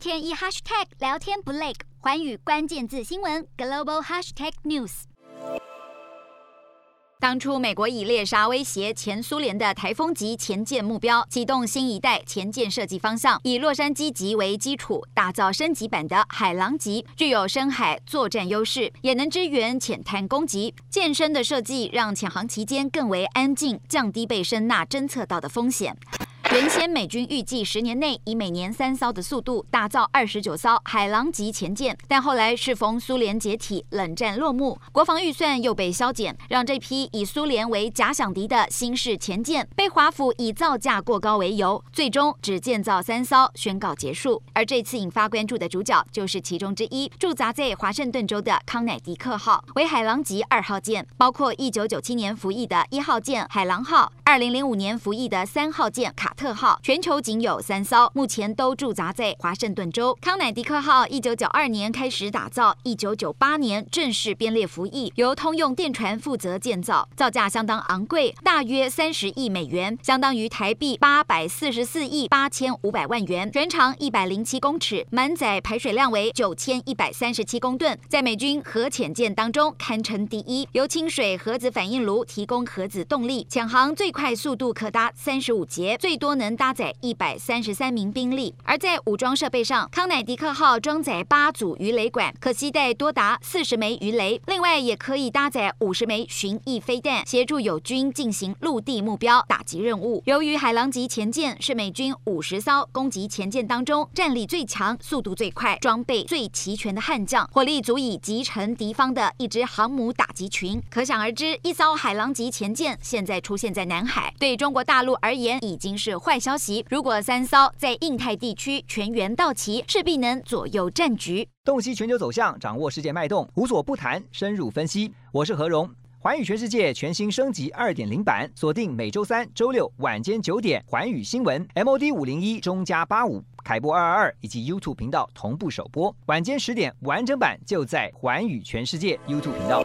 天一 hashtag 聊天不累，寰宇关键字新闻 global hashtag news。当初美国以猎杀威胁前苏联的台风级潜舰目标，启动新一代潜舰设计方向，以洛杉矶级为基础，打造升级版的海狼级，具有深海作战优势，也能支援浅滩攻击。舰身的设计让潜航期间更为安静，降低被声纳侦测到的风险。原先美军预计十年内以每年三艘的速度打造二十九艘海狼级潜舰，但后来适逢苏联解体、冷战落幕，国防预算又被削减，让这批以苏联为假想敌的新式潜舰被华府以造价过高为由，最终只建造三艘，宣告结束。而这次引发关注的主角就是其中之一，驻扎在华盛顿州的康乃狄克号，为海狼级二号舰，包括一九九七年服役的一号舰海狼号，二零零五年服役的三号舰卡特号，全球仅有三艘，目前都驻扎在华盛顿州。康乃狄克号一九九二年开始打造，一九九八年正式编列服役，由通用电船负责建造，造价相当昂贵，大约三十亿美元，相当于台币八百四十四亿八千五百万元，全长一百零七公尺，满载排水量为九千一百三十七公吨，在美军核潜舰当中堪称第一，由清水核子反应炉提供核子动力，潜航最快速度可达三十五节，最多能搭载一百三十三名兵力，而在武装设备上，康乃狄克号装载八组鱼雷管，可携带多达四十枚鱼雷，另外也可以搭载五十枚巡弋飞弹，协助友军进行陆地目标打击任务。由于海狼级潜舰是美军五十艘攻击潜舰当中战力最强、速度最快、装备最齐全的悍将，火力足以击沉敌方的一支航母打击群，可想而知，一艘海狼级潜舰现在出现在南海，对中国大陆而言已经是坏消息。如果三艘在印太地区全员到齐，势必能左右战局。洞悉全球走向，掌握世界脉动，无所不谈，深入分析。我是何荣，环宇全世界全新升级二点零版，锁定每周三、周六晚间九点，环宇新闻 MOD 五零一中加八五凯播二二二以及 YouTube 频道同步首播，晚间十点完整版就在环宇全世界 YouTube 频道。